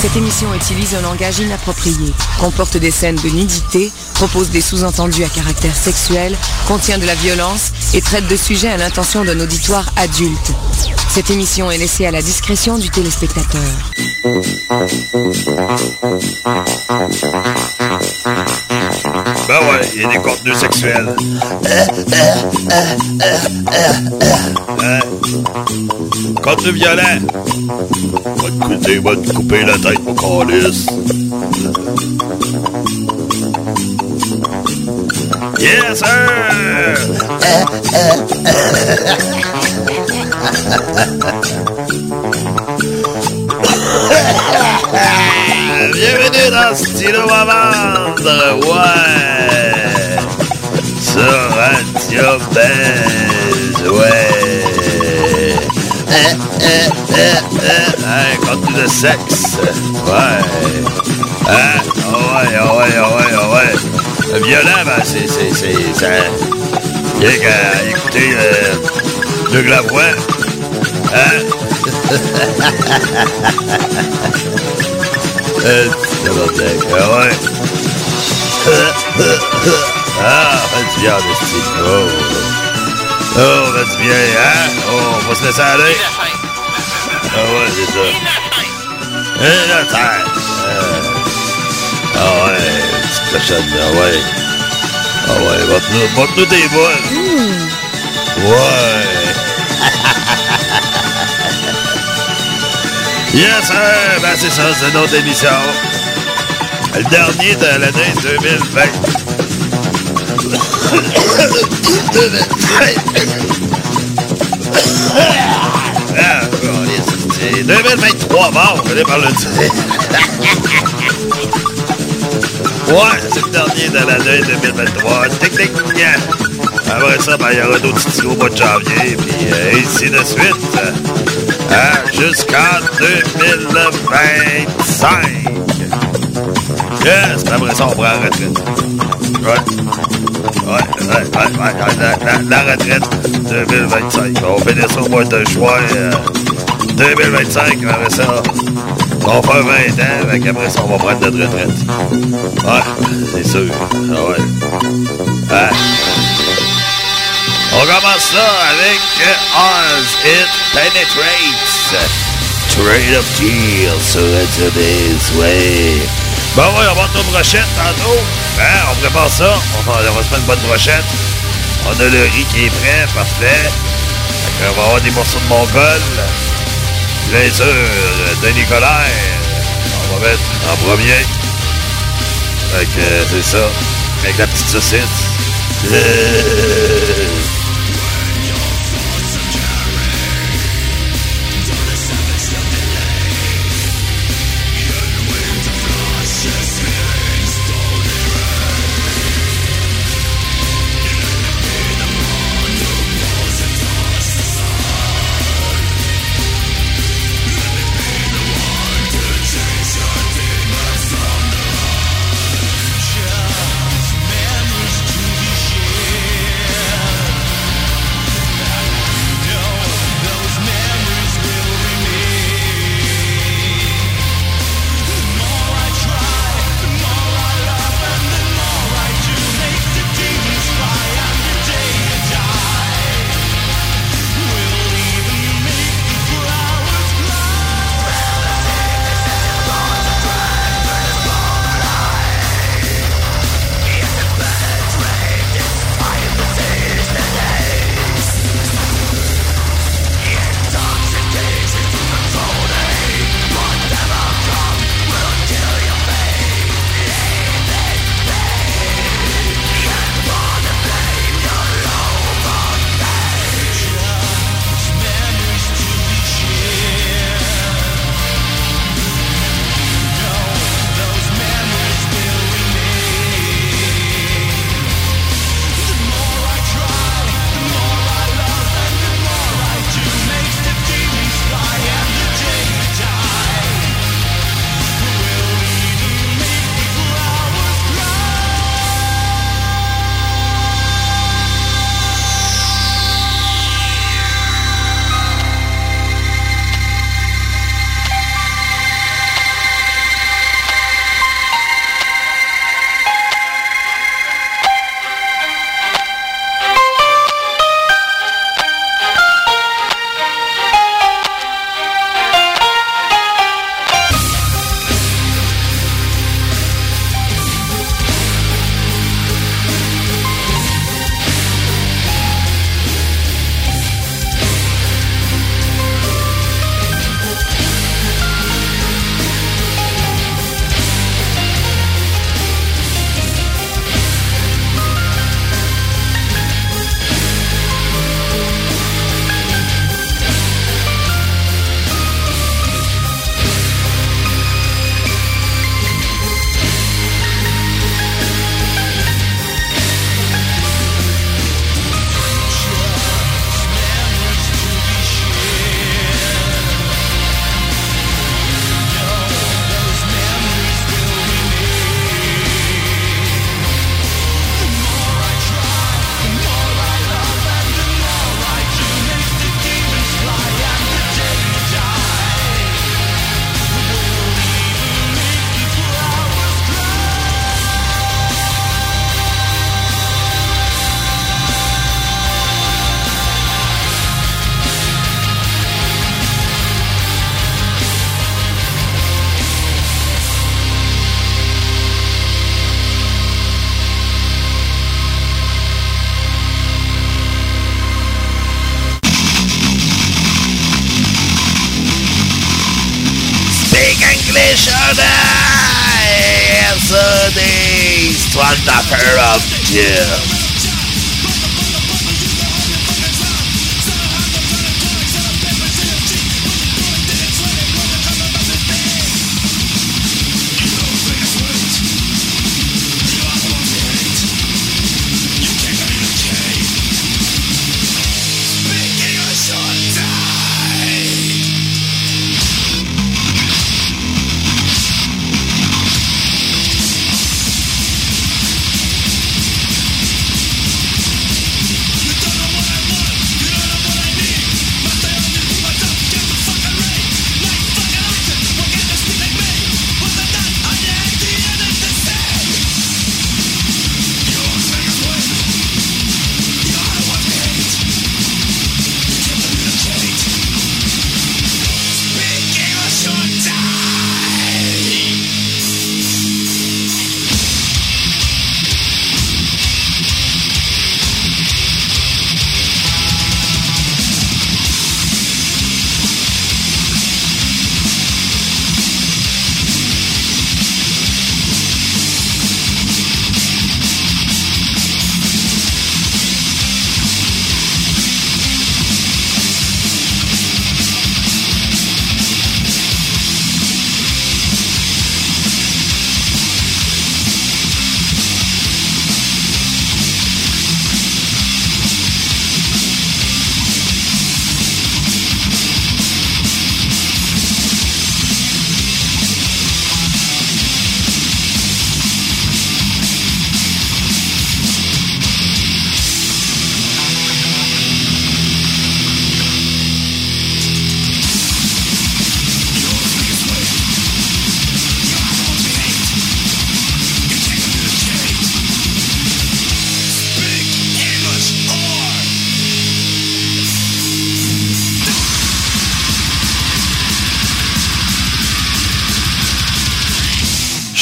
Cette émission utilise un langage inapproprié, comporte des scènes de nudité, propose des sous-entendus à caractère sexuel, contient de la violence et traite de sujets à l'intention d'un auditoire adulte. Cette émission est laissée à la discrétion du téléspectateur. Ben ouais, il y a des contenus sexuels. Hein? Contenu violent. Va te couper, va te couper la tête, mon calice. Yes, sir! Bienvenue dans Stylo à ouais! Sur Radio ouais! Eh, eh, eh, eh, hein, contenu de sexe, ouais! Hein? Oh ouais, oh ouais, oh ouais, oh ouais! Le violent, ben, c'est, c'est, c'est, qu'à écouter euh, Doug hein? Euh, ah ouais. Ah, fait du bien. Oh. Oh, fait du bien, hein? Oh, on va se laisser aller. Ah ouais, c'est ça. Et la terre. Ah ouais, petite cochonne, ah ouais. Ah ouais, montre-nous des balles. Ouais. Yes, sir! Ben, c'est ça, c'est notre émission. Le dernier de l'année 2020. 2020. Ah, c'est 2023 morts, allez par le dire. Ouais, c'est le dernier de l'année 2023. Technique. Après ça, ben, il y aura d'autres petits au mois de janvier, puis euh, ainsi de suite. Jusqu'en 2025. Yes, après ça, on prend la retraite. Ouais. Ouais, ouais, ouais, ouais, ouais, la, retraite 2025. On finit ça au mois de juin euh, 2025. Après ça, on fait 20 ans, fait qu'après ça, on va prendre notre retraite. Ouais, c'est sûr. Ah ouais. Hein? On commence ça avec euh, Oz It Penetrates. Trade of Deal sur Radio Biz, ouais. Bon, on va une brochette tantôt. Hein, on prépare ça. On va, on se faire une bonne brochette. On a le riz qui est prêt, parfait. Fait qu'on va avoir des morceaux de mongol. Bien sûr, euh, de Nicolas. On va mettre en premier. Fait euh, c'est ça. Avec la petite saucisse. Missionnaire! Sunday's Thunderfire of Doom!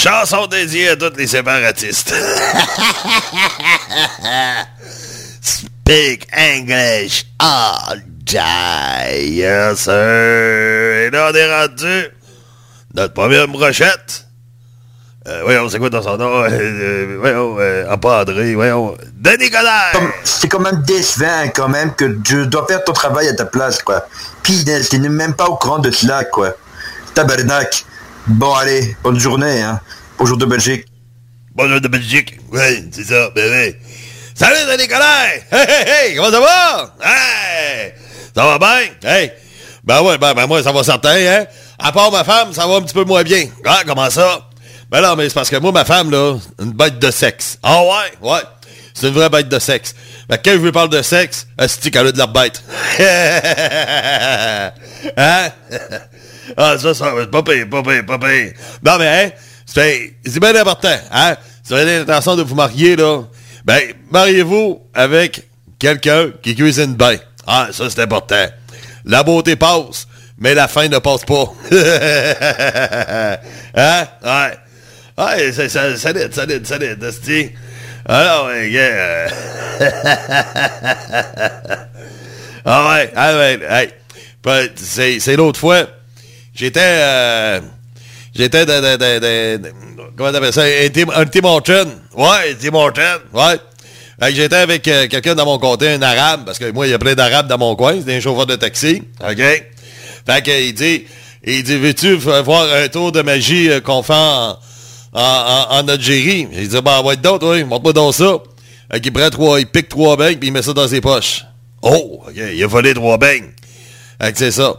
Chanson dédiée à tous les séparatistes. Speak English all day, yes sir. Et là, on est rendu notre première brochette. Euh, voyons, c'est quoi ton son nom? Euh, euh, voyons, euh, pas André, voyons. Denis Collard! C'est quand même décevant, quand même, que je dois faire ton travail à ta place, quoi. Puis, t'es même pas au courant de cela, quoi. Tabernacle. Bon, allez, bonne journée, hein. Bonjour de Belgique. Bonjour de Belgique. Oui, c'est ça, ben. Salut, Denis Nicolas! Hey, hey, hey, comment ça va? Hey! Ça va bien? Hey! Ben ouais, ben, ben moi, ça va certain, hein? À part ma femme, ça va un petit peu moins bien. Ah, comment ça? Ben non, mais c'est parce que moi, ma femme, là, une bête de sexe. Ah ouais? Ouais. C'est une vraie bête de sexe. Ben, quand je lui parle de sexe, c'est qu'elle a de la bête? hein? ah, ça, ça, c'est pas pire, pas pire, pas pire. Non, mais, hein? C'est bien important, hein? Si vous avez l'intention de vous marier, là, ben, mariez-vous avec quelqu'un qui cuisine bien. Ah, ça, c'est important. La beauté passe, mais la fin ne passe pas. hein? Ouais. Ouais, c'est solide, solide, solide, c'est Alors, ouais, yeah. ah ouais, ah ouais, hey. C'est l'autre fois, j'étais... Euh, J'étais de, Comment t'appelles ça? Un Tim, Horton. Ouais, Tim Horton. Ouais. J'étais avec euh, quelqu'un dans mon comté, un arabe, parce que moi, il y a plein d'arabes dans mon coin, c'est un chauffeur de taxi. OK? Fait qu'il dit, il dit, veux-tu voir un tour de magie euh, qu'on fait en, en, en, Algérie? J'ai dit, ben, va être d'autres, oui, montre-moi dans ça. Fait qu'il prend trois, il pique trois beignes, puis il met ça dans ses poches. Oh, OK, il a volé trois beignes. C'est ça.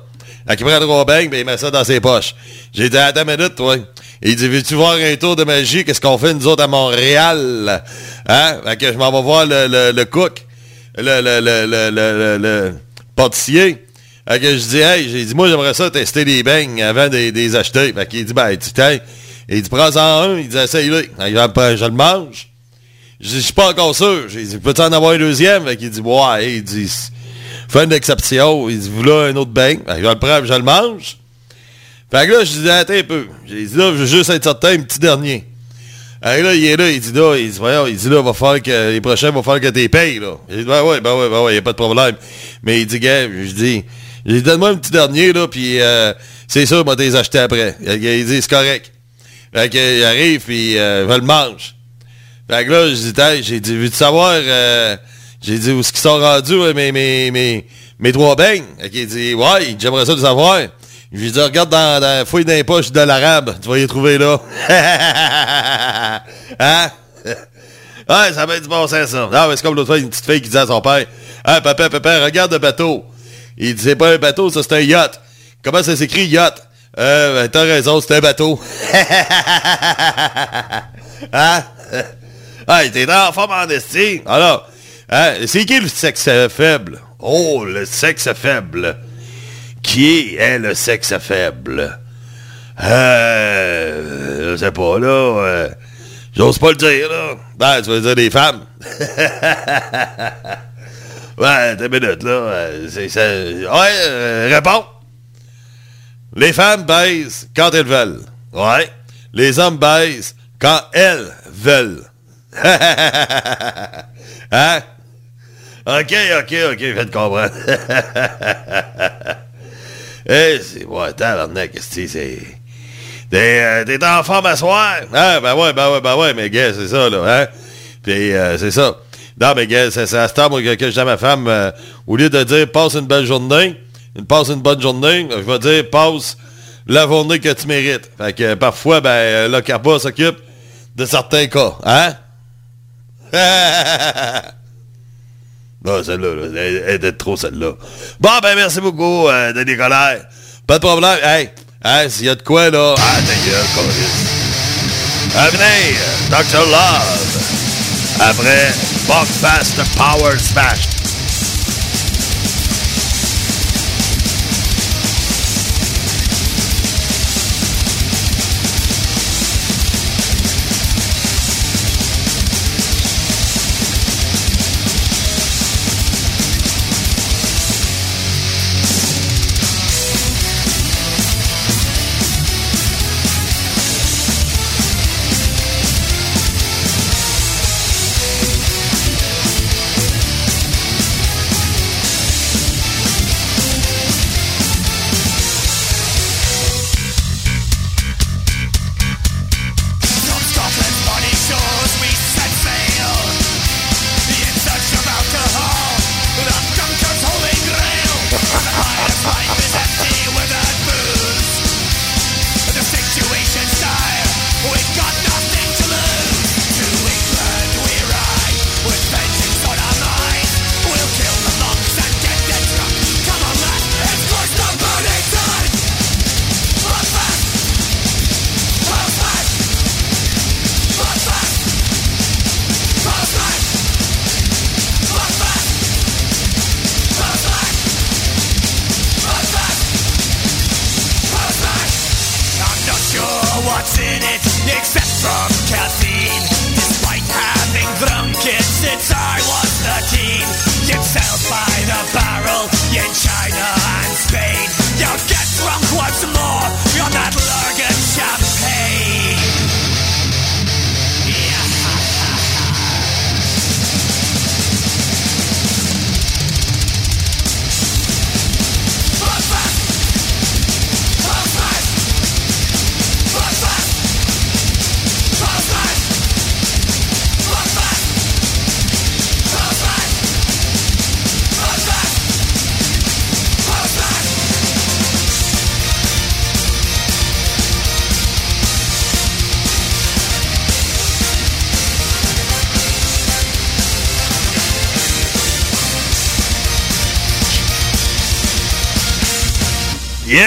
Fait prend trois beignes, puis il met ça dans ses poches. J'ai dit, attends une minute, toi. Il dit, veux-tu voir un tour de magie? Qu'est-ce qu'on fait, nous autres, à Montréal? Hein? Fait que je m'en vais voir le, cook, le, le, pâtissier. Fait que je dis, hey, j'ai dit, moi, j'aimerais ça tester les beignes avant de les acheter. Fait qu'il dit, ben, tu t'es. Il dit, prends-en un. Il dit, essaye-le. Je le mange. Je dis, je suis pas encore sûr. J'ai dit, peux-tu en avoir un deuxième? Fait qu'il dit, ouais. Il dit, fais une exception. Il dit, voilà un autre beigne. je le prends, je le mange. Fait que là, je disais, attends un peu. J'ai dit, là, je veux juste être certain, un petit dernier. Et là, il est là, il dit, là, il dit, voyons, il dit, là, va faire que, les prochains, va faire que t'es payes, là. J'ai dit, ben ouais, ben ouais, ben ouais, y a pas de problème. Mais il dit, gars, je dis, j'ai donne-moi un petit dernier, là, puis euh, c'est sûr, moi, les acheter après. Il dit, c'est correct. Fait qu'il arrive, puis euh, il le mange. Fait que là, j'ai dit, j'ai dit, veux-tu savoir, euh, j'ai dit, où est-ce qu'ils sont rendus, mes, mes, mes, mes trois beignes? Qu'il dit, ouais, j'aimerais ça le savoir. Je lui dit, regarde dans, dans fouille dans les poches de l'arabe, tu vas y trouver là. hein? Ouais, ça va être du bon sens, ça. Non, mais c'est comme l'autre fois, une petite fille qui disait à son père, ah, papa, papa, regarde le bateau. Il dit, c'est pas un bateau, ça, c'est un yacht. Comment ça s'écrit, yacht? Euh, ben, t'as raison, c'est un bateau. hein? Ah, il était en forme en estime. Alors, hein, c'est qui le sexe faible? Oh, le sexe faible. Qui est le sexe faible? Euh, je sais pas, là. Euh, J'ose pas le dire, là. Ben, tu vas dire des femmes? ouais, t'as une minute, là. C'est, Ouais, euh, réponds. Les femmes baisent quand elles veulent. Ouais. Les hommes baisent quand elles veulent. hein? OK, OK, OK, faites comprendre. Eh, c'est... Ouais, tabarnak, qu'est-ce que c'est... T'es, euh, t'es en forme à soir? Ah, ben ouais, ben ouais, ben ouais, mais gars, c'est ça, là, hein? Puis, euh, c'est ça. Non, mais gars, c'est, à ce temps, moi, que, que je dis à ma femme, euh, au lieu de dire « passe une belle journée », passe une bonne journée, je vais dire « passe la journée que tu mérites ». Fait que, parfois, ben, le carpa s'occupe de certains cas, hein? non, celle-là, là, elle, était trop, celle-là. Bon, ben, merci beaucoup, euh, Denis Colère. Pas de problème. Hey! Hein, s'il y a de quoi, là... Ah, ta gueule, Venez, Dr. Love. Après, Fast Power Smash.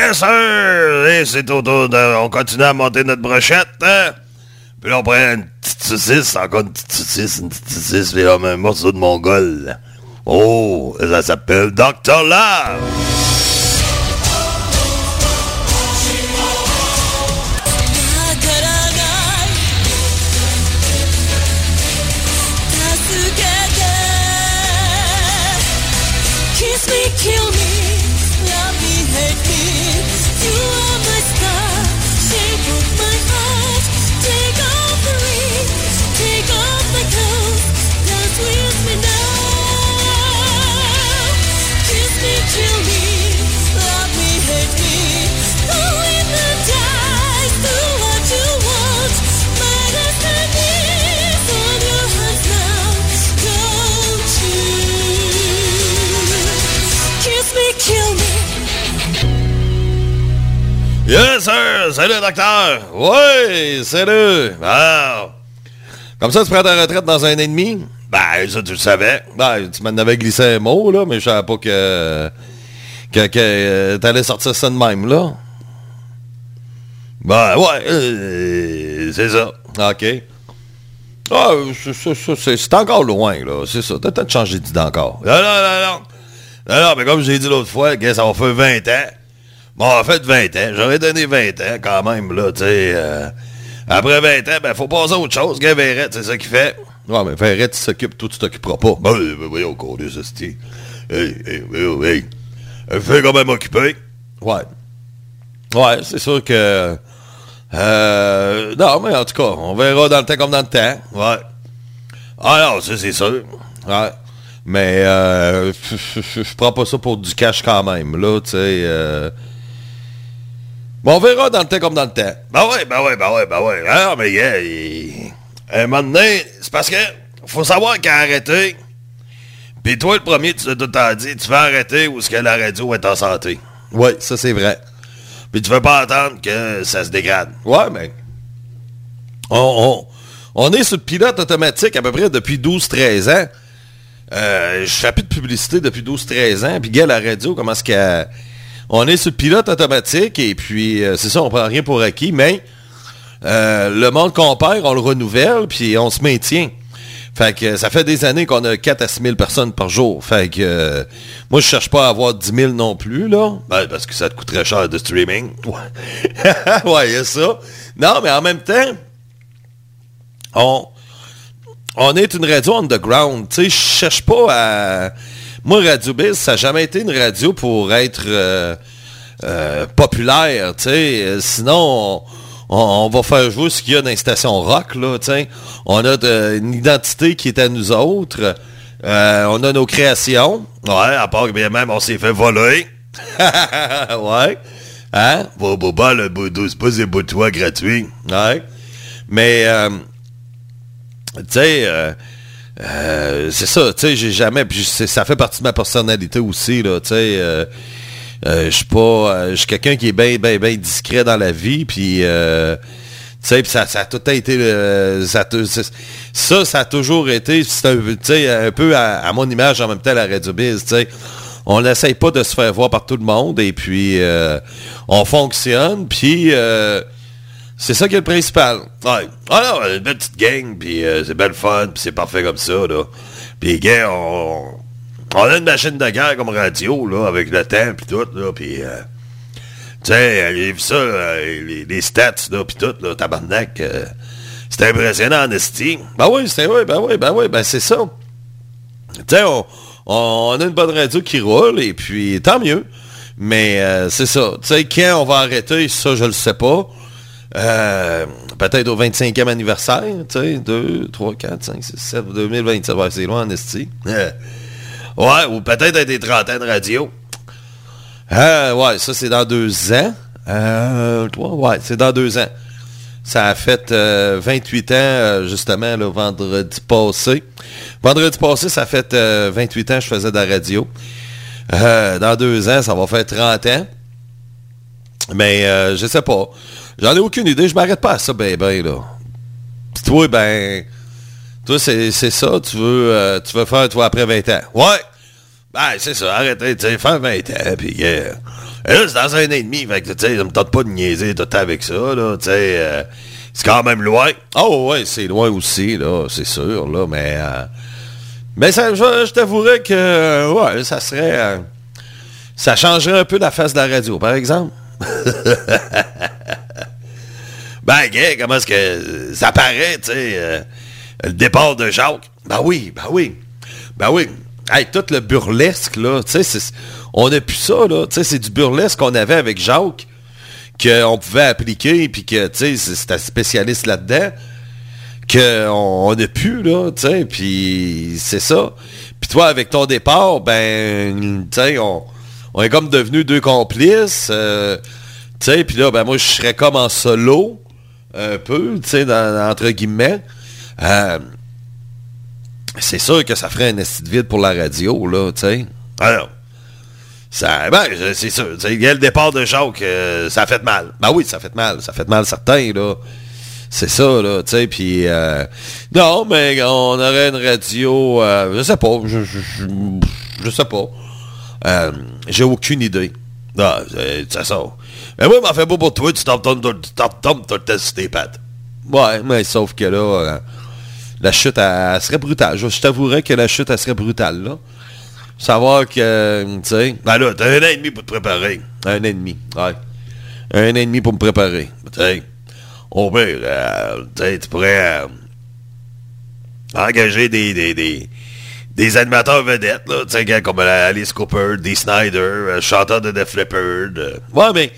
Yes, sir! Et c'est au tour de... On continue à monter notre brochette, hein? Puis là, on prend une petite saucisse, encore une petite saucisse, une petite saucisse, puis là, un morceau de mongol. Oh, ça s'appelle Dr. Love! Sir! Salut, docteur! Oui, salut! Wow! Comme ça, tu prends ta retraite dans un an et demi? Ben, ça, tu le savais. Ben, tu m'en avais glissé un mot, là, mais je savais pas que... que, que euh, t'allais sortir ça de même, là. Ben, ouais, euh, c'est ça. OK. Ah, c'est encore loin, là. C'est ça. T'as peut-être changé d'idée encore. Non, non, non, non. Non, non, mais comme j'ai dit l'autre fois, ça va faire 20 ans. Bon, en fait, 20 ans. J'aurais donné 20 ans, quand même, là, tu sais. Euh, après 20 ans, ben, faut passer à autre chose. Gars, Verrette, c'est ça qu'il fait. Ouais, mais Verrette, il s'occupe, toi, tu t'occuperas pas. Ben, ben, voyons, qu'on est, ça, Hey, hey, hey, hey. Fais quand même occupé. Ouais. Ouais, c'est sûr que... Euh, non, mais en tout cas, on verra dans le temps comme dans le temps. Ouais. Ah non, ça c'est sûr. Ouais. Mais euh, je prends pas ça pour du cash quand même. Là, tu sais. Euh... Bon, on verra dans le temps comme dans le temps. Ben ouais, ben ouais, ben ouais, ben ouais. Ah, mais yeah, il... un moment donné, c'est parce que faut savoir qu'à arrêter. Puis toi, le premier, tu t'as tout dit, tu vas arrêter où est-ce que la radio est en santé? Oui, ça c'est vrai. Puis tu veux pas attendre que ça se dégrade. Ouais, mais... On, on, est sur le pilote automatique à peu près depuis 12-13 ans. Euh, je fais plus de publicité depuis 12-13 ans. Puis, gars, la radio, comment est-ce qu'on On est sur le pilote automatique et puis, euh, c'est ça, on prend rien pour acquis, mais euh, le monde qu'on perd, on le renouvelle, puis on se maintient. Fait que ça fait des années qu'on a 4 à 6 000 personnes par jour. Fait que euh, moi, je cherche pas à avoir 10 000 non plus, là. Ben, parce que ça te coûte très cher de streaming. Ouais, ouais, ça. Non, mais en même temps, on, on est une radio underground. Tu sais, je cherche pas à... Moi, Radio Biz, ça n'a jamais été une radio pour être euh, euh, populaire, tu sais. Sinon, on, va faire jouer ce qu'il y a dans les stations rock, là, tiens. On a une identité qui est à nous autres. Euh, on a nos créations. Ouais, à part que bien même on s'est fait voler. ouais. Hein? Bon, bon, bon, le c'est pas des bouts de gratuits. Ouais. Mais, euh, tu sais, euh, c'est ça, tu sais, j'ai jamais, ça fait partie de ma personnalité aussi, là, tu sais, euh, je suis pas, euh, je suis quelqu'un qui est bien, bien, bien discret dans la vie, puis euh, tu sais, ça, ça a tout été, ça, ça, ça a toujours été, c'est un, un peu à, mon image en même temps la Radio tu sais. On n'essaye pas de se faire voir par tout le monde et puis on fonctionne, puis c'est ça qui est le principal. Ouais. Ah non, une belle petite gang, puis c'est belle fun, puis c'est parfait comme ça, là. Puis, gars, on, on a une machine de guerre comme radio, là, avec le temps, puis tout, là, puis... Euh, tu sais, ça, les, stats, là, puis tout, là, tabarnak. Euh, c'était impressionnant, en esti. Ben oui, c'était, oui, ben oui, ben oui, ben c'est ça. Tu sais, on, on, a une bonne radio qui roule, et puis tant mieux. Mais euh, c'est ça. Tu sais, quand on va arrêter, ça, je le sais pas. Euh, peut-être au 25e anniversaire, tu sais, 2, 3, 4, 5, 6, 7, 2027, ouais, c'est loin en esti. Ouais, ou peut-être à des trentaines radio. Euh, ouais, ça c'est dans deux ans. Euh, ouais, c'est dans deux ans. Ça a fait 28 euh, ans, euh, justement, le vendredi passé. Vendredi passé, ça a fait 28 ans que je faisais de la radio. dans deux ans, ça va faire 30 ans. Mais je sais pas. J'en ai aucune idée. Je m'arrête pas à ça, ben, ben, là. Puis toi, ben... Toi, c'est ça. Tu veux, tu veux faire, toi, après 20 ans. Ouais! Ben, c'est ça, arrêtez, tu sais, faire 20 ans, pis euh, là, c'est dans un an et demi, fait que, tu sais, ça me tente pas de niaiser tout avec ça, là, tu sais, euh, c'est quand même loin. Oh, ouais, c'est loin aussi, là, c'est sûr, là, mais, euh, mais ça, je, t'avouerais que, ouais, ça serait, ça changerait un peu la face de la radio, par exemple. ben, gay, comment est-ce que ça paraît, tu sais, le départ de Jacques? Ben oui, ben oui, ben oui. Hey, tout le burlesque, là, tu sais, on n'a plus ça, là. Tu sais, c'est du burlesque qu'on avait avec Jacques, qu'on pouvait appliquer, puis que, tu sais, c'était spécialiste là-dedans, qu'on n'a plus, là, tu sais, puis c'est ça. Puis toi, avec ton départ, ben, tu sais, on, est comme devenus deux complices, euh, tu sais, puis là, ben, moi, je serais comme en solo, un peu, tu sais, entre guillemets. Euh, c'est sûr que ça ferait un esti de vide pour la radio, là, tu sais. Alors, Ça, ben, c'est sûr. Il y a le départ de Jacques, euh, ça a fait mal. Ben oui, ça a fait mal. Ça a fait mal certains, là. C'est ça, là, tu sais, puis... Euh, non, mais on aurait une radio... Euh, je sais pas, je, sais pas. J'ai aucune idée. Non, ça sort. Mais moi, m'a fait beau pour toi, tu t'en tombes tout le temps sur tes pattes. Ouais, mais sauf que là, euh, la chute, elle, serait brutale. Je, je t'avouerais que la chute, elle serait brutale, là. Savoir que, tu sais... Ben là, t'as un an et demi pour te préparer. Un an et demi, ouais. Un an et demi pour me préparer. Tu sais au pire, euh, tu pourrais euh, engager des, des, des, des, animateurs vedettes, là, comme Alice Cooper, Dee Snyder, euh, chanteur de Def Leppard. Ouais, mais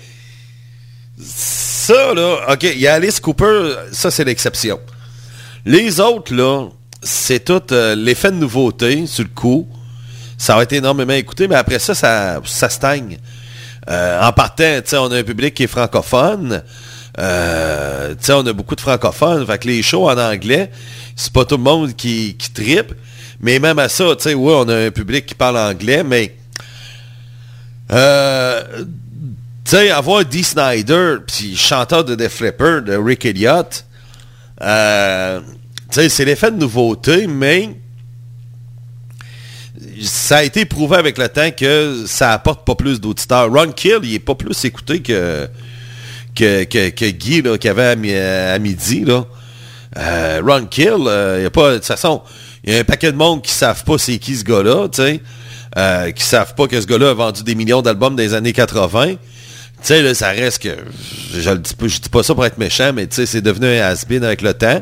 ça, là, OK, il y a Alice Cooper, ça, c'est l'exception. Les autres, là, c'est tout l'effet de nouveauté sur le coup. Ça a été énormément écouté, mais après ça, ça, ça stagne. en partant, on a un public qui est francophone. Euh, on a beaucoup de francophones, fait que les shows en anglais, c'est pas tout le monde qui, qui tripe. Mais même à ça, tu sais, oui, on a un public qui parle anglais, mais euh, avoir Dee Snyder, puis chanteur de The Flipper, de Rick Elliott, euh, c'est l'effet de nouveauté, mais ça a été prouvé avec le temps que ça apporte pas plus d'auditeurs. Ron Kill, il est pas plus écouté que, que, que, que Guy là, qu'il avait à, midi. Là. Euh, Ron Kill, euh, il a pas. De toute façon, il y a un paquet de monde qui savent pas c'est qui ce gars-là, tu sais. Qui savent pas que ce gars-là a vendu des millions d'albums des années 80. Tu sais, ça reste que. Je, ne dis, pas, dis pas ça pour être méchant, mais tu sais, c'est devenu un has-been avec le temps.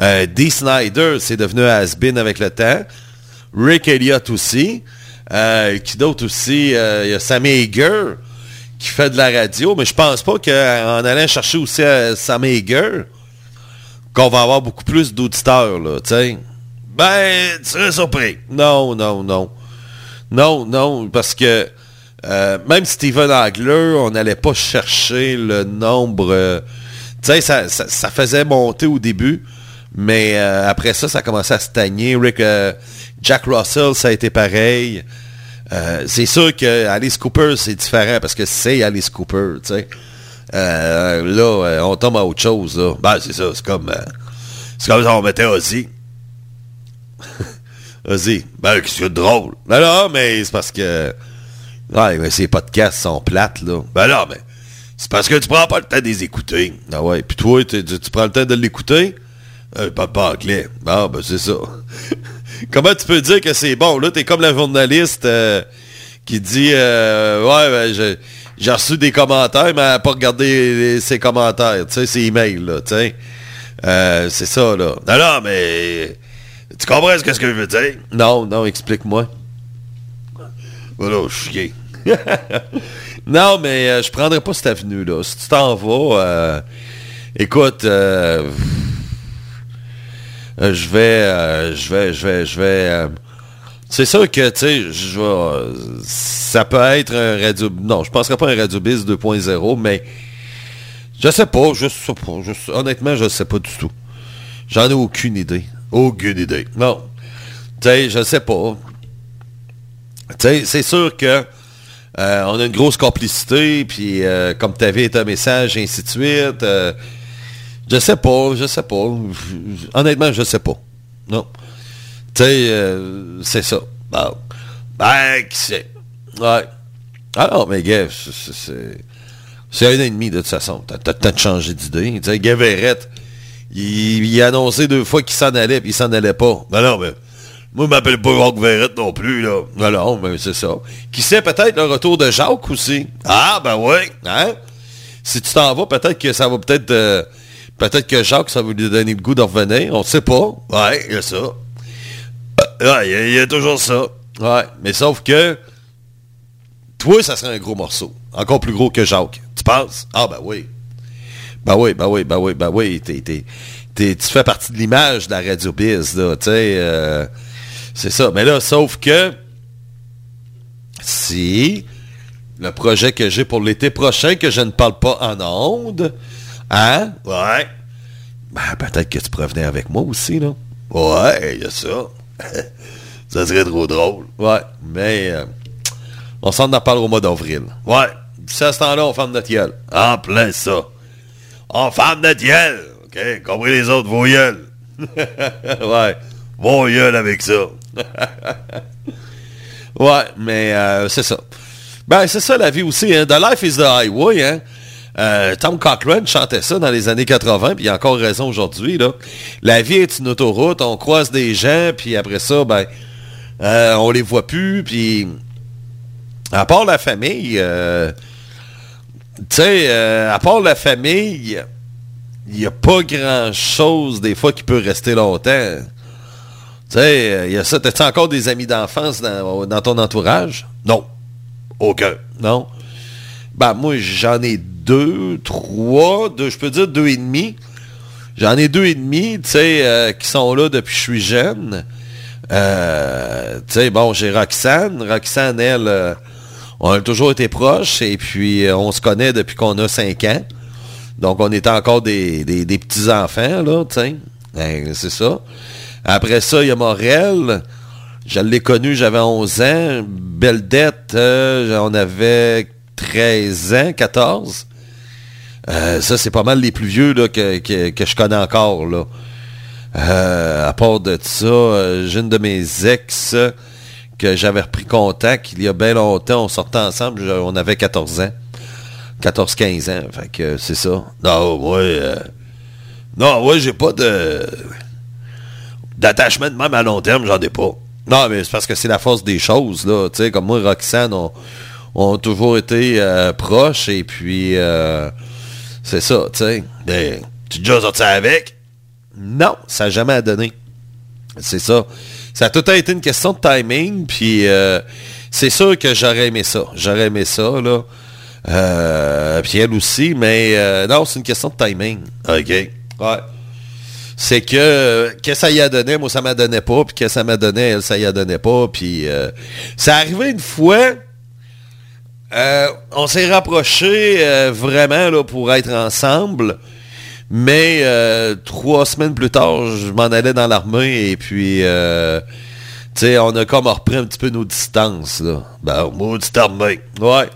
Euh, Dee Snyder, c'est devenu un has-been avec le temps. Rick Elliott aussi. Euh, qui d'autre aussi? Euh, il y a Sammy Hager qui fait de la radio, mais je pense pas qu'en allant chercher aussi à Sam Hager, qu'on va avoir beaucoup plus d'auditeurs, là, tu sais. Ben, tu serais surpris. Non, non, non. Non, non, parce que euh, même Steven Hagler, on n'allait pas chercher le nombre... Euh, tu sais, ça, ça, faisait monter au début, mais euh, après ça, ça a commencé à stagner. Rick, Jack Russell, ça a été pareil. C'est sûr que Alice Cooper, c'est différent parce que c'est Alice Cooper, tu sais. Là, on tombe à autre chose. Ben, c'est ça, c'est comme... c'est comme si on mettait Ozzy. Ozzy. Ben, c'est drôle. Ben non, mais c'est parce que... Ouais, mais ces podcasts sont plates, là. Ben non, mais... C'est parce que tu prends pas le temps de les écouter. Ah ouais. Puis toi, tu, prends le temps de l'écouter? Euh, pas pas anglais. Ah, ben c'est ça. Comment tu peux dire que c'est bon? Là, t'es comme la journaliste euh, qui dit euh, Ouais, ben, j'ai reçu des commentaires, mais elle n'a pas regardé ses commentaires, tu sais, ses emails, là, tu sais. Euh, c'est ça, là. Non, non, mais. Tu comprends ce que, je veux dire? Non, non, explique-moi. Voilà, chier. non, mais je prendrais pas cette avenue-là. Si tu t'en vas, écoute, euh, je vais, euh, je vais, je vais, je vais. Euh, c'est sûr que, tu sais, je ça peut être un radio... Non, je ne penserais pas un Radio Biz 2.0, mais je sais pas, je sais pas. honnêtement, je sais pas du tout. J'en ai aucune idée. Aucune idée. Non. Tu sais, je sais pas. C'est sûr que on a une grosse complicité, puis comme tu avais un message, et ainsi de suite. Je sais pas, je sais pas. Honnêtement, je sais pas. Non. Tu sais, euh, c'est ça. Bon. Ben, qui sait? Ouais. Ah mais gars, c'est... C'est un demi de toute façon. T'as le temps de d'idée. Tu il, il, a annoncé deux fois qu'il s'en allait, puis il s'en allait pas. Ben non, mais... Moi, je m'appelle pas Verrette non plus, là. Non, mais c'est ça. Qui sait, peut-être le retour de Jacques aussi. Ah, ben ouais. Hein? Si tu t'en vas, peut-être que ça va peut-être... Euh, Peut-être que Jacques, ça va lui donner le goût de revenir. On sait pas. Ouais, il y a ça. Ouais, il y, a toujours ça. Ouais, mais sauf que toi, ça serait un gros morceau. Encore plus gros que Jacques. Tu penses? Ah, ben oui. Ben oui, ben oui, ben oui, ben oui. tu fais partie de l'image de la Radio Biz, là, tu sais. Euh, c'est ça. Mais là, sauf que si le projet que j'ai pour l'été prochain, que je ne parle pas en ondes, Hein? Ouais. Ben, peut-être que tu pourrais venir avec moi aussi, là. Ouais, il y a ça. ça serait trop drôle. Ouais, mais... Euh, On s'en parle au mois d'avril. Ouais. À ce temps-là, on ferme notre gueule. En plein ça. On ferme notre gueule. OK? Compris les autres, vos gueules. ouais. Vos gueules avec ça. ouais, mais euh, c'est ça. Ben, c'est ça la vie aussi. Hein? The life is the highway. Hein? Euh, Tom Cochrane chantait ça dans les années 80, puis il a encore raison aujourd'hui. La vie est une autoroute, on croise des gens, puis après ça, ben, euh, on les voit plus, puis à part la famille, euh, tu sais, à part la famille, il n'y a pas grand-chose des fois qui peut rester longtemps. Tu sais, il y a ça. T'as-tu encore des amis d'enfance dans, dans, ton entourage? Non. Aucun. Non? Ben, moi, j'en ai deux, trois, deux, je peux dire deux et demi. J'en ai deux et demi, tu sais, euh, qui sont là depuis que je suis jeune. Euh, tu sais, bon, j'ai Roxane. Roxane, elle, euh, on a toujours été proches et puis on se connaît depuis qu'on a cinq ans. Donc, on était encore des, petits-enfants, là, tu sais. Ben, c'est ça. Après ça, il y a Morel. Je l'ai connu, j'avais 11 ans. Belle dette, on avait 13 ans, 14. Euh, ça, c'est pas mal les plus vieux là, que, que, je connais encore. Là. Euh, à part de ça, euh, j'ai une de mes ex que j'avais repris contact il y a bien longtemps. On sortait ensemble, on avait 14 ans. 14-15 ans. Que c'est ça. Non, ouais. non, ouais, j'ai pas de. D'attachement de même à long terme, j'en ai pas. Non, mais c'est parce que c'est la force des choses, là. Tu sais, comme moi, Roxane, on, on a toujours été proches et puis c'est ça, tu sais. Tu déjà sorti avec? Non, ça n'a jamais donné. C'est ça. Ça a tout été une question de timing, puis euh, c'est sûr que j'aurais aimé ça. J'aurais aimé ça, là. Euh, puis elle aussi, mais euh, non, c'est une question de timing. OK. Ouais. C'est que, que ça y a donné, moi ça m'a donné pas, puis que ça m'a donné, elle, ça y a donné pas, puis ça arrivé une fois, euh, on s'est rapproché euh, vraiment là, pour être ensemble. Mais euh, trois semaines plus tard, je m'en allais dans l'armée et puis sais, on a comme repris un petit peu nos distances. Là. Ben, maudite armée. Ouais.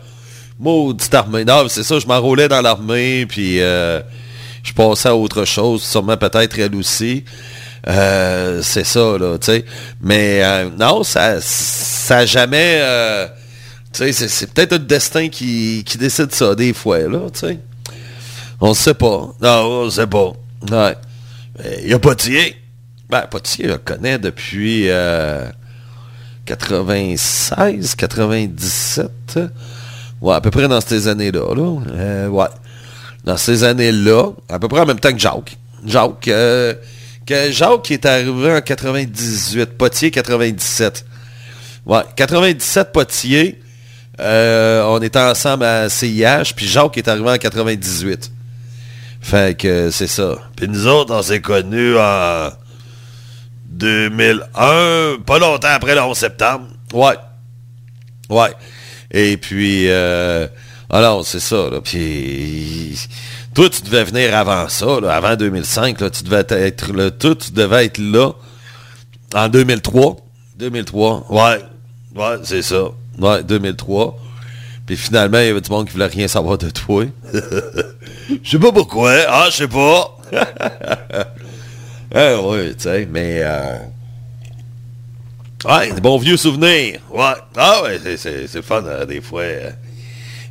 Maudite armée. Non, c'est ça, je m'enrôlais dans l'armée, puis je passais à autre chose, sûrement peut-être elle aussi. c'est ça, là, tu sais. Mais non, ça ça jamais tu sais, c'est peut-être le destin qui, décide ça des fois, là, tu sais. On sait pas. Non, on ne sait pas. Ouais. Il y a Potier. Ben, Potier, je le connais depuis 96, 97. Ouais, à peu près dans ces années-là. Là. Euh, ouais. Dans ces années-là, à peu près en même temps que Jacques. Jacques, euh, que Jacques est arrivé en 98, Potier 97. Ouais, 97 Potier. Euh, on était ensemble à CIH, puis Jacques est arrivé en 98. Fait que c'est ça. Puis nous autres, on s'est connus en 2001, pas longtemps après le 11 septembre. Ouais. Ouais. Et puis, euh, alors, c'est ça. Là. Puis, toi, tu devais venir avant ça, là, avant 2005. Là, tu devais être là. Toi, tu devais être là en 2003. 2003. Ouais. Ouais, c'est ça. Ouais, 2003. Puis finalement, il y avait du monde qui voulait rien savoir de toi. Je sais pas pourquoi. Ah, je sais pas. ah oui, tu sais, mais... Euh... Ouais, des bons vieux souvenirs. Ouais. Ah ouais, c'est fun, hein, des fois. Euh,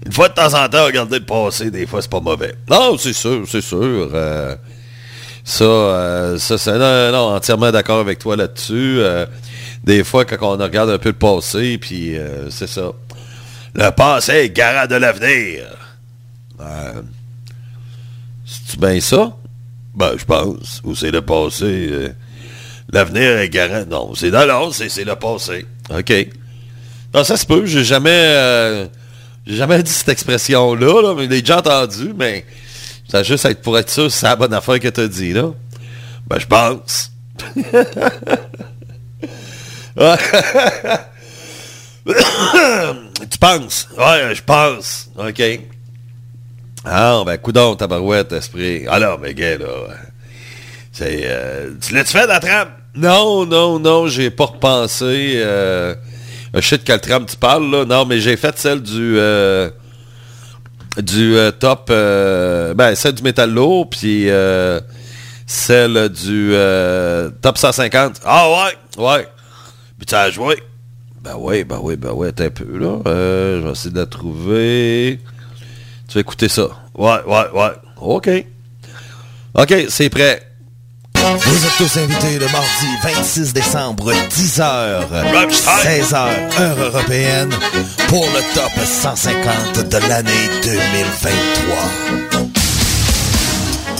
une fois de temps en temps, regarder le passé, des fois, c'est pas mauvais. Non, c'est sûr, c'est sûr. Euh, ça, euh, ça c'est... Non, entièrement d'accord avec toi là-dessus des fois, quand on regarde un peu le passé, puis euh, c'est ça. Le passé est garant de l'avenir. Euh, C'est-tu bien ça? Ben, je pense. Ou c'est le passé. Euh, l'avenir est garant. Non, c'est dans l'ordre, c'est le passé. OK. Non, ça se peut. J'ai jamais, euh, j'ai jamais dit cette expression-là, là, mais j'ai déjà entendu, mais ça juste être pour être sûr c'est la bonne affaire que tu as dit, là. Ben, je pense. tu penses? Ouais, je pense. OK. Ah, ben, coudon, tabarouette, esprit. Alors, mais gars, là. Euh, tu l'as-tu fait, la trame? Non, non, non, j'ai pas repensé. Euh, je sais de tu parles, là. Non, mais j'ai fait celle du... euh, du euh, top... euh, ben, celle du métal lourd, puis celle du top 150. Ah ouais, ouais. Puis tu as joué. Ben oui, ben oui, ben oui, attends un peu, là. Je vais essayer de la trouver. Tu vas écouter ça. Ouais, ouais, ouais. OK. OK, c'est prêt. Vous êtes tous invités le mardi 26 décembre, 10h, 16h, heure européenne, pour le top 150 de l'année 2023.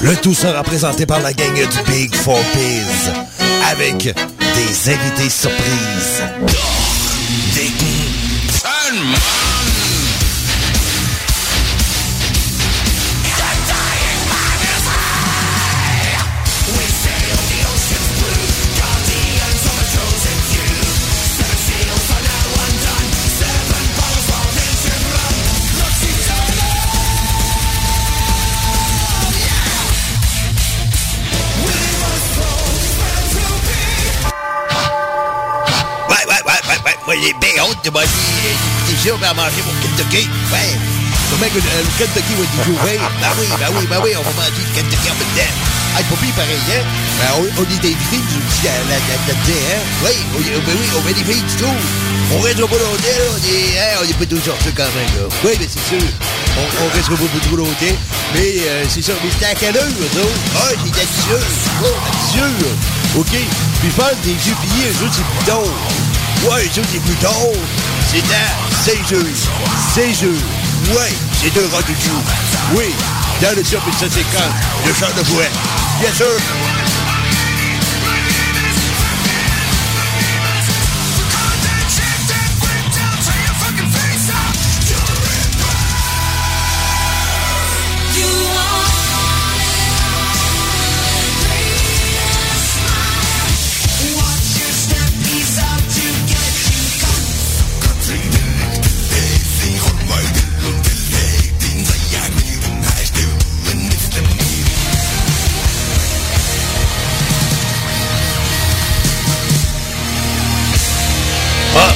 Le tout sera présenté par la gang du Big Four Biz, avec des invités surprises. De manger euh, des jours à manger mon Kentucky. Ouais. Comment que euh, le Kentucky va être ouvert? Ben oui, ben oui, ben oui, on va manger le Kentucky en même temps. Ah, pas pire pareil, hein? Ben, on, on est invités, nous aussi, à la là-dedans, hein? Oui, on, ben oui, on met des filles du tout. On restera pas longtemps, là. On est, hein, on est pas tous sortis quand même, là. Oui, mais c'est sûr. On, on restera pas trop longtemps. Mais, euh, c'est ça. Mais c'était à quelle heure, eux autres? Ah, c'est à 10 heures. Oh, à 10 heures. OK. Puis faire des vieux billets, eux autres, c'est plus tard. Ouais, autres, c'est plus. C'est à 16 heures. 16 heures. Ouais, c'est deux rendez-vous. Oui, dans le top 150, le champ de bois. Bien sûr.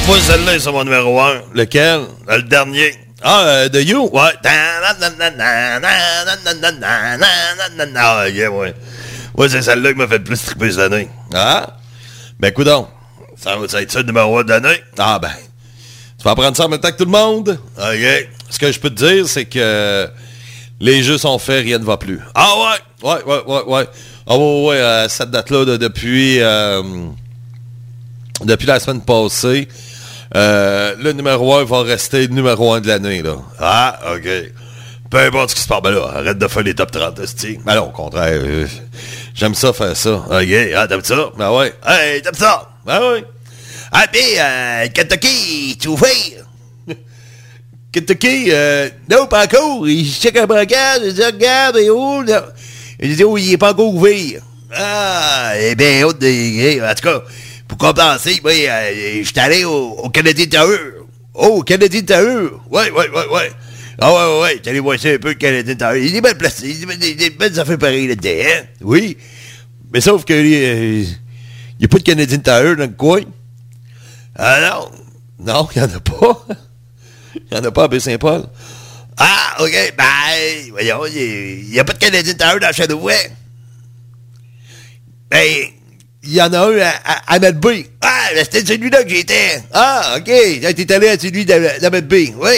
Moi, celle-là, c'est mon numéro 1. Lequel? Le dernier. Ah, euh, The You? Ouais. Ah, yeah, ouais. Ouais, c'est celle-là qui m'a fait le plus triper cette année. Ah? Ben, coudon. Ça va être ça le numéro 1 de l'année? Ah, ben. Tu vas apprendre ça en même temps que tout le monde? OK. Ce que je peux te dire, c'est que les jeux sont faits, rien ne va plus. Ah, ouais? Ouais, ouais, ouais, ouais. Ah, ouais, ouais, cette date-là, de- depuis... euh, depuis la semaine passée, euh, le numéro 1 va rester numéro 1 de l'année. là. Ah, OK. Peu importe ce qui se passe, ben là, arrête de faire les top 30, esti. Ben non, au contraire, euh, j'aime ça faire ça. OK, ah, t'aimes ça? Ben ouais. Hey, t'aimes ça? Ben ouais. Ah, puis, euh, Kentucky, tu ouvert? Kentucky, euh, Non, pas encore. Il check un braquage, il dit, regarde, et où? Il dit, oh, il est pas encore ouvert. Ah, eh bien, autre. En tout cas, pour compenser, moi, je suis allé au, au Canadien Tower. Oh, Canadien Tower. Ouais, ouais, ouais, ouais. Ah ouais, ouais, ouais. Allé voir ça un peu, le Canadien Tower. Il est bien placé. Il y des, belles affaires pareilles là-dedans, hein? Oui. Mais sauf que, euh, il n'y a pas de Canadien Tower dans le coin. Ah non. Non, il n'y en a pas. Il n'y en a pas à Baie-Saint-Paul. Ah, OK, ben, voyons, il n'y a pas de Canadien Tower dans Châteauguay. Ben, il y en a un à, à, à Melbourne. Ah, c'était celui-là que j'étais. Ah, OK. T'es allé à celui d'Amelby. Oui,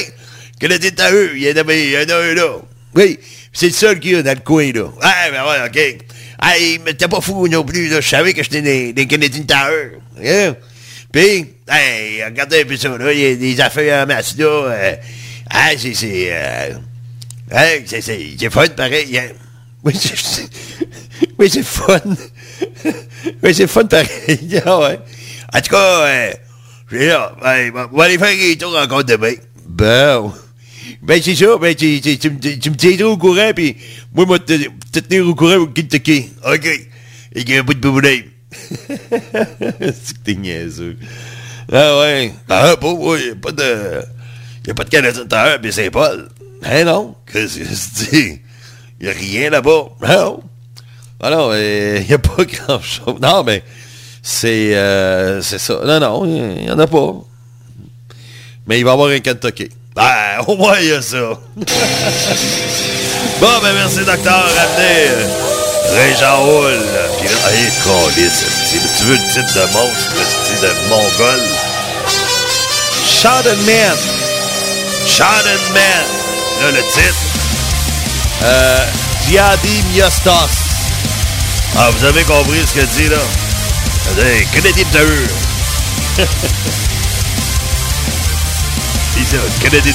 Canadien Tower, il y en a, il y en a un là. Oui. C'est le seul qu'il y a dans le coin, là. Ah, ben ouais, OK. Ah, il m'était pas fou non plus, là. Je savais que j'étais des, des Canadiens Tower. Yeah. Puis, hey, regardez un peu ça, là. Il y a des affaires en masse, là. Ah, c'est, c'est, euh, hey, c'est, c'est, c'est fun, pareil. hein. Oui, c'est... Oui, c'est fun. Oui, c'est fun pareil. Ah ouais. En tout cas, euh, j'ai là, ben, on va aller faire un tour encore demain. Bon. Ben, c'est ça. Ben, tu, tu, tu, me- tu me tiendras au courant, puis moi, moi, te, te tenir au courant au Kentucky. OK. Et qu'il y a un bout de problème. c'est que t'es niaiseux. Ah ouais. Ah, pas, ouais, y a pas de, y a pas de Canadien Tower, mais c'est Paul. Hein, non? Qu'est-ce que c'est dit? Y a rien là-bas. Non. Alors, il n'y a pas grand-chose. Non, mais c'est euh, ça. Non, non, il n'y en a pas. Mais il va y avoir un Kentucky. Ben, au moins, il y a ça. bon, ben, merci, docteur. Ramenez euh, Ray-Jean Hull. Puis là, hey, tu veux le titre de monstre, le de mongol? Shadow Man. Shadow Man. Là, le titre. Euh, Diadi. Ah, vous avez compris ce que dit, là? Hey, Canadien dur. C'est ça, Canadien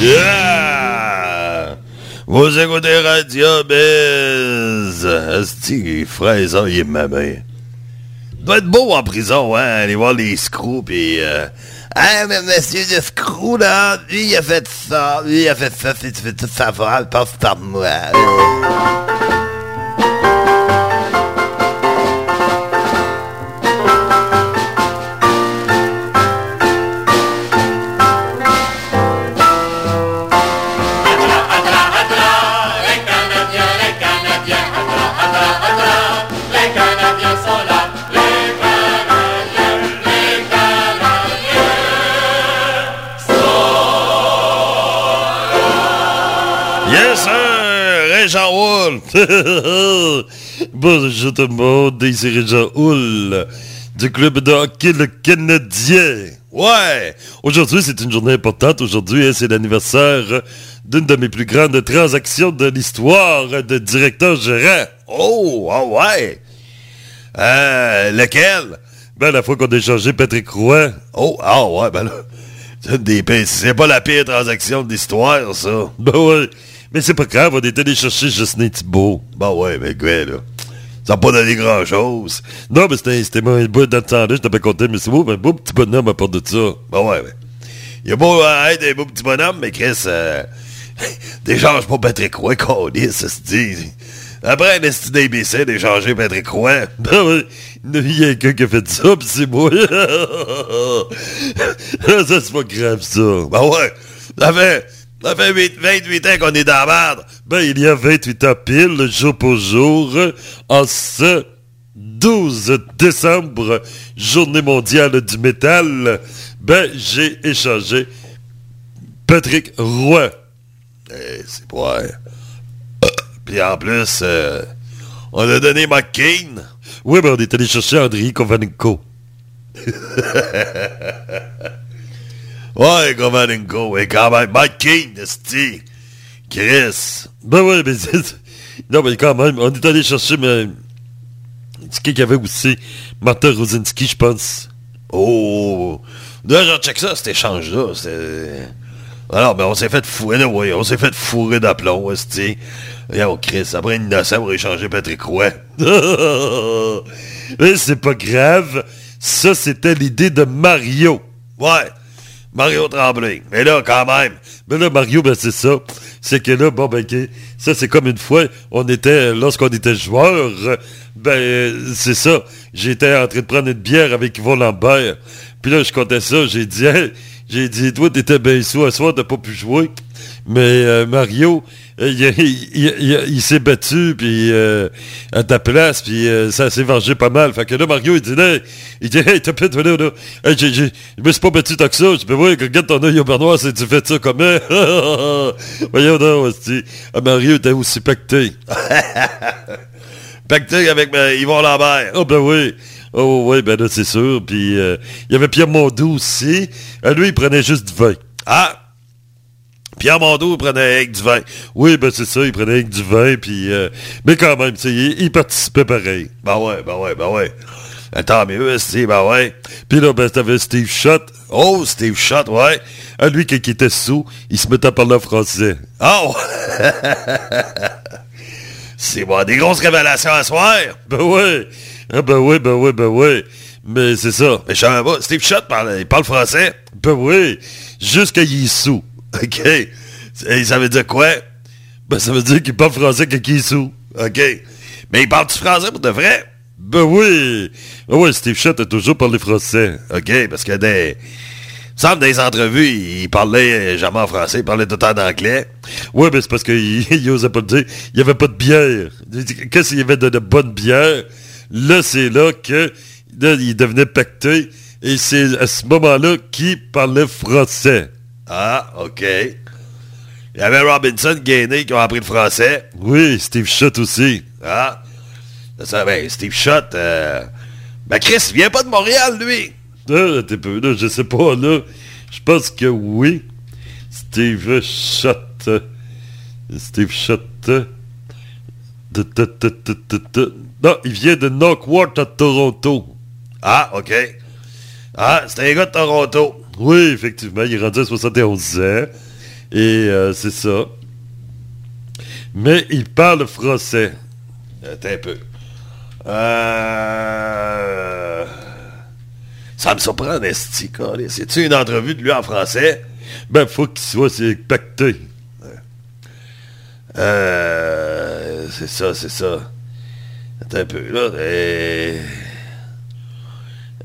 Yeah! Vous écoutez Radio Biz! Asti, fraison, il est ma main. Doit être beau en prison, hein, aller voir les screws, pis euh... Ah, mais monsieur le screw, là, lui, il a fait ça, lui, il a fait ça, c'est savoir, passe par moi. Bonjour tout le monde, ici Régent Hull, du club de hockey Le Canadien. Ouais! Aujourd'hui, c'est une journée importante. Aujourd'hui, hein, c'est l'anniversaire d'une de mes plus grandes transactions de l'histoire de directeur gérant. Oh, ah ouais! Euh, lequel? Ben, la fois qu'on a échangé Patrick Roy. Oh, ah ouais, ben là. C'est pas la pire transaction de l'histoire, ça. Ben ouais. Mais c'est pas grave, on est allé chercher Justin Thibault. Ben ouais, mais quoi, là. Ça n'a pas donné grand-chose. Non, mais c'était mon bout dans le temps-là, j'étais pas content, mais c'est beau, un beau petit bonhomme à part de ça. Ben ouais, ouais. Il a beau euh, être un beau petit bonhomme, mais Chris, euh, déchange pas Patrick Roy, Colis, ça se dit. Après un esti d'imbécile d'échanger Patrick Roy. Ben ouais, il y a quelqu'un qui a fait ça, pis c'est moi. ça, c'est pas grave, ça. Ben ouais, ça fait, ça fait huit- 28 ans qu'on est dans la merde. Ben, il y a 28 ans pile, jour pour jour, en ce 12 décembre, journée mondiale du métal, ben, j'ai échangé Patrick Roy. Eh, c'est pas... Puis en plus, euh, on a donné McCain. Oui, ben on est allé chercher Andrei Kovanenko. ouais, Kovanenko, ouais, quand même. McCain, esti. Chris. Ben ouais, mais c'est... Non, mais quand même, on est allé chercher... Mais... Qui avait aussi? Martin Rosinski, je pense. Oh! Là, je check ça, cet échange-là. Alors, ben, on s'est fait fourrer, là, oui, on s'est fait fourrer d'aplomb, esti. Regarde, Chris, après une innocent pour échanger Patrick Roy. Mais c'est pas grave. Ça, c'était l'idée de Mario. Ouais. Mario Tremblay. Mais là, quand même. Mais là, Mario, ben, c'est ça. C'est que là, bon, ben, ok. Ça, c'est comme une fois, on était, lorsqu'on était joueur, ben, c'est ça. J'étais en train de prendre une bière avec Yvon Lambert. Puis là, je comptais ça. J'ai dit, j'ai dit, toi, t'étais bien sous à soir, t'as pas pu jouer. Mais euh, Mario, il, il- il- il- il s'est battu puis euh, à ta place, puis euh, ça s'est vengé pas mal. Fait que là, Mario, il dit, hey, il dit, hey, t'as pas de là. Hey, je me suis pas battu tant que ça. Je dis, ben oui, regarde ton œil au bernois, c'est tu fais ça comment? Voyons donc, hostie. Ah, Mario était aussi pacté. pacté avec euh, Yvon Lambert. Oh, ben oui. Oh, oui, ben là, c'est sûr. Puis, euh, il y avait Pierre Mondou aussi. Euh, lui, il prenait juste du vin. Ah! Pierre Mondou il prenait avec du vin. Oui, ben c'est ça, il prenait avec du vin, puis... euh, mais quand même, tu sais, il, il participait pareil. Ben ouais, ben ouais, ben ouais. Euh, Tant mieux, c'est ben ouais. Puis là, ben t'avais Steve Schott. Oh, Steve Schott, ouais. À lui, il était sous, il se mettait à parler français. Oh! c'est bon, des grosses révélations à soir. Ben ouais. Ah ben ouais, ben ouais, ben ouais. Mais c'est ça. Mais je savais pas. Steve Schott parle, il parle français. Ben oui. Jusqu'à il est sous. OK. Et ça veut dire quoi? Ben ça veut dire qu'il parle français quand il est sous. OK. Mais il parle du français pour de vrai? Ben oui. Ben oui, Steve Schott a toujours parlé français. OK, parce que des... Il semble les entrevues, il parlait jamais en français, il parlait tout le temps en anglais. Oui, mais c'est parce qu'il il osait pas le dire. Il n'y avait pas de bière. Qu'est-ce qu'il y avait de, de bonne bière? Là, c'est là que là, il devenait pacté. Et c'est à ce moment-là qu'il parlait français. Ah, OK. Il y avait Robinson, Gainé qui ont appris le français. Oui, Steve Schott aussi. Ah. Ça, ben, Steve Schott, euh... Ben, Chris, il vient pas de Montréal, lui. Là, t'es peu, là, je sais pas, là. Je pense que oui. Steve Schott. euh, Steve Schott. euh, Non, il vient de Knockworth à Toronto. Ah, OK. Ah, c'est un gars de Toronto. Oui, effectivement, il est rendu à 71 ans. Et euh, c'est ça. Mais il parle français. Attends un peu. Euh... Ça me surprend, Esti, C'est-tu une entrevue de lui en français? Ben, faut qu'il soit pacté. Euh... C'est ça, c'est ça. Attends un peu, là.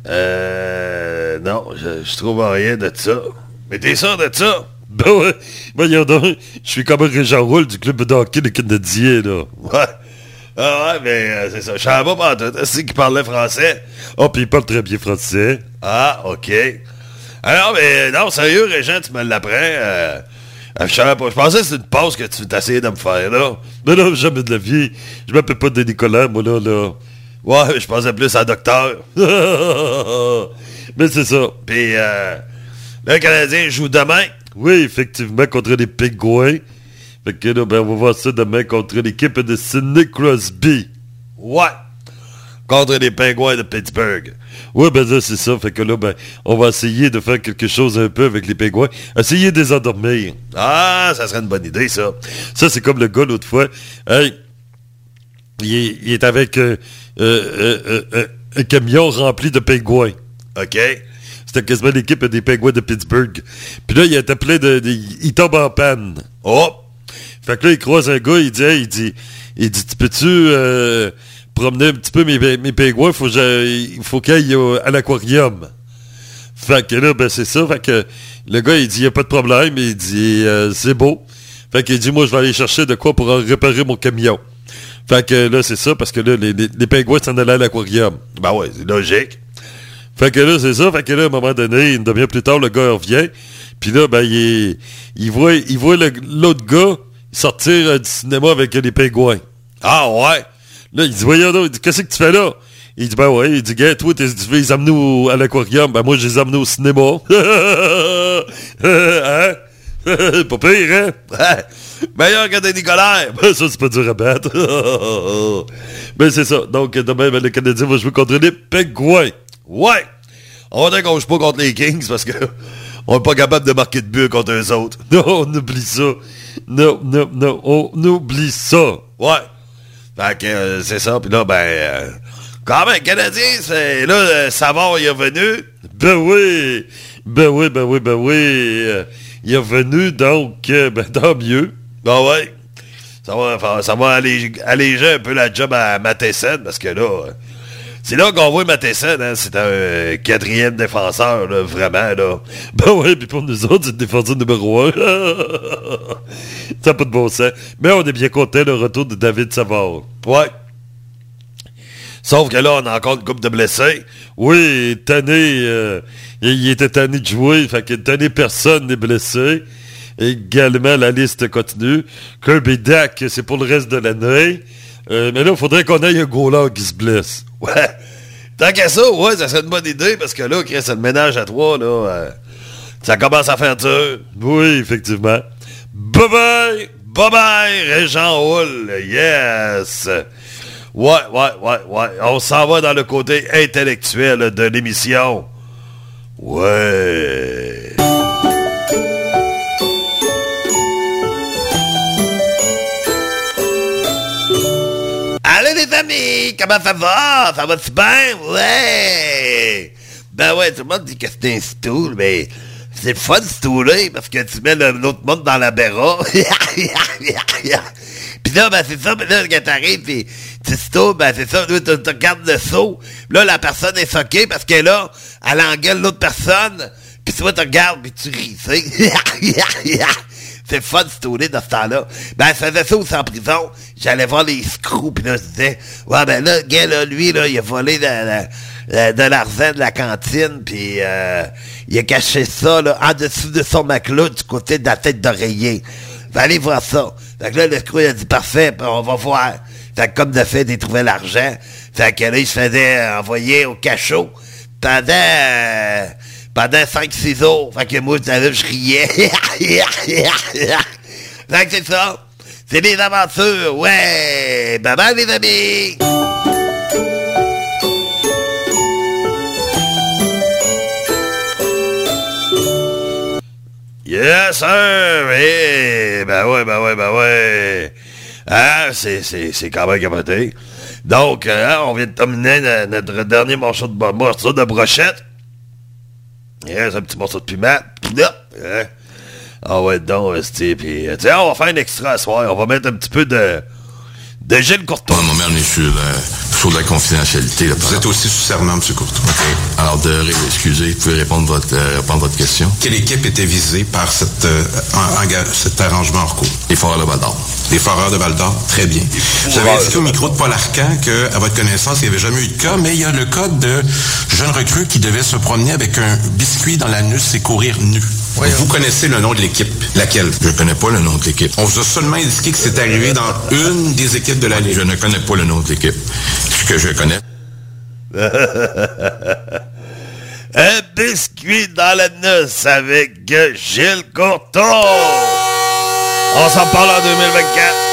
Euh... Euh... Non, je, je trouve rien de ça. Mais t'es sûr de ça? Ben ouais. Voyons donc. Je suis comme un Régent Roule du club de hockey de Canadien, là. Ouais. Ah ouais, mais euh, c'est ça. Je savais pas pantoute. C'est qu'il parlait français? Oh, puis il parle très bien français. Ah, OK. Alors, mais non, sérieux, Régent, tu me l'apprends. Euh, euh, je savais pas. Je pensais que c'était une pause que tu t'essayais de me faire, là. Mais non, jamais de la vie. Je m'appelle pas Denis Nicolas, moi, là, là. Ouais, je pensais plus à docteur. mais c'est ça. Puis, euh, le Canadien joue demain. Oui, effectivement, contre les Pingouins. Fait que là, ben, on va voir ça demain contre l'équipe de Sidney Crosby. Ouais. Contre les Pingouins de Pittsburgh. Ouais, ben là, c'est ça. Fait que là, ben, on va essayer de faire quelque chose un peu avec les Pingouins. Essayer de les endormir. Ah, ça serait une bonne idée, ça. Ça, c'est comme le gars l'autre fois. Hey, il est, il est avec euh, euh, euh, euh, un camion rempli de pingouins. OK? C'était quasiment l'équipe des pingouins de Pittsburgh. Puis là, il est appelé de, Il tombe en panne. Oh! Fait que là, il croise un gars, il dit, il dit, il dit, tu peux-tu euh, promener un petit peu mes, mes pingouins? Faut il faut qu'ils aillent à l'aquarium. Fait que là, ben c'est ça. Fait que le gars, il dit, il a pas de problème. Il dit, euh, c'est beau. Fait qu'il dit, moi, je vais aller chercher de quoi pour réparer mon camion. Fait que là, c'est ça, parce que là, les, les, les pingouins s'en allaient à l'aquarium. Ben ouais, c'est logique. Fait que là, c'est ça. Fait que là, à un moment donné, une demi-heure plus tard, le gars revient. Puis là, ben, il, il voit, il voit l'autre gars sortir euh, du cinéma avec les pingouins. Ah ouais? Là, il dit, voyons dit, qu'est-ce que tu fais là? Il dit, ben ouais, il dit, gars, toi, tu veux les amener à l'aquarium. Ben moi, je les amenés au cinéma. hein? pas pire, hein? Meilleur que Denis Collaire. Ben, ça, c'est pas dur à battre. ben, c'est ça. Donc, demain, ben, le Canadien va jouer contre les pingouins. Ouais. On qu'on joue pas contre les Kings parce que on est pas capable de marquer de but contre eux autres. Non, on oublie ça. Non, non, non, on oublie ça. Ouais. Fait que euh, c'est ça. Puis là, ben... euh, quand même, Canadien, c'est... Là, euh, Savard, il est venu. Ben oui, ben oui, ben oui, ben oui. Euh, il est revenu, donc, euh, ben tant mieux. Ben ouais. Ça va, ça va alléger, alléger un peu la job à Matheson parce que là... C'est là qu'on voit Matheson, hein, c'est un quatrième défenseur, là, vraiment, là. Ben oui, puis pour nous autres, c'est le défenseur numéro un. ça n'a pas de bon sens. Mais on est bien content, le retour de David Savard. Ouais. Sauf que là, on a encore une coupe de blessés. Oui, tanné, euh, il, il était tanné de jouer, fait que tanné, personne n'est blessé. Également, la liste continue. Kirby Dak, c'est pour le reste de l'année. Euh, mais là, il faudrait qu'on aille un goaler qui se blesse. Ouais. Tant qu'à ça, ouais, ça serait une bonne idée parce que là, Chris, le ménage à trois, là, euh, ça commence à faire dur. Oui, effectivement. Bye bye! Bye bye, Régent Hull. Yes. Ouais, ouais, ouais, ouais. On s'en va dans le côté intellectuel de l'émission. Ouais. Les amis, comment ça va? Ça va-tu bien? Ouais! Ben ouais, tout le monde dit que c'est un stool, mais c'est le fun stooler parce que tu mets l'autre monde dans la béra. Puis là, ben c'est ça, mais là, quand t'arrives, pis tu stooles, ben c'est ça, tu regardes le saut. Là, la personne est soquée parce que là, elle engueule l'autre personne. Puis toi, tu regardes, puis tu ris, tu. C'est fun de stooler dans ce temps-là. Ben, je faisais ça aussi en prison. J'allais voir les screws, puis là, je disais, ouais, ben là, gars, là, lui, là, il a volé de, de, de l'argent de la cantine, puis euh, il a caché ça, là, en dessous de son matelas, du côté de la tête d'oreiller. Ben, allez voir ça. Fait que là, le screw, il a dit, parfait, on va voir. Fait que comme de fait, il trouvait l'argent. Fait que là, il se faisait envoyer au cachot pendant... euh, pendant 5-6 jours. Fait que moi, je je riais. fait que c'est ça. C'est des aventures. Ouais. Bye bye, les amis. Yes, sir! Eh, ben ouais, ben ouais, ben ouais. Ah, c'est, quand même capoté. Donc, euh, hein, on vient de terminer no- notre dernier morceau de, morceau de brochette. Yes, un petit morceau de piment. Hein. Ah ouais, donc, esti, puis, euh, tiens, on va faire un extra ce soir. On va mettre un petit peu de, de Gilles Courtois. Mon est sur, la confidentialité. là, Vous êtes aussi sous serment, M. Courtois. Alors, de, excusez, vous pouvez répondre votre, euh, répondre votre question. Quelle équipe était visée par cette, euh, en- cet arrangement en cours? Les Foreurs de Val d'Or. Les Foreurs de Val d'Or, très bien. Vous avez indiqué au micro de Paul Arcan qu'à votre connaissance, il n'y avait jamais eu de cas, mais il y a le cas de jeunes recrues qui devaient se promener avec un biscuit dans l'anus et courir nu. Vous connaissez le nom de l'équipe. Laquelle? Je connais pas le nom de l'équipe. On vous a seulement indiqué que c'est arrivé dans une des équipes de la Ligue. Je ne connais pas le nom de l'équipe. Ce que je connais, Un biscuit dans la noce avec Gilles Courtois. On s'en parle en 2024.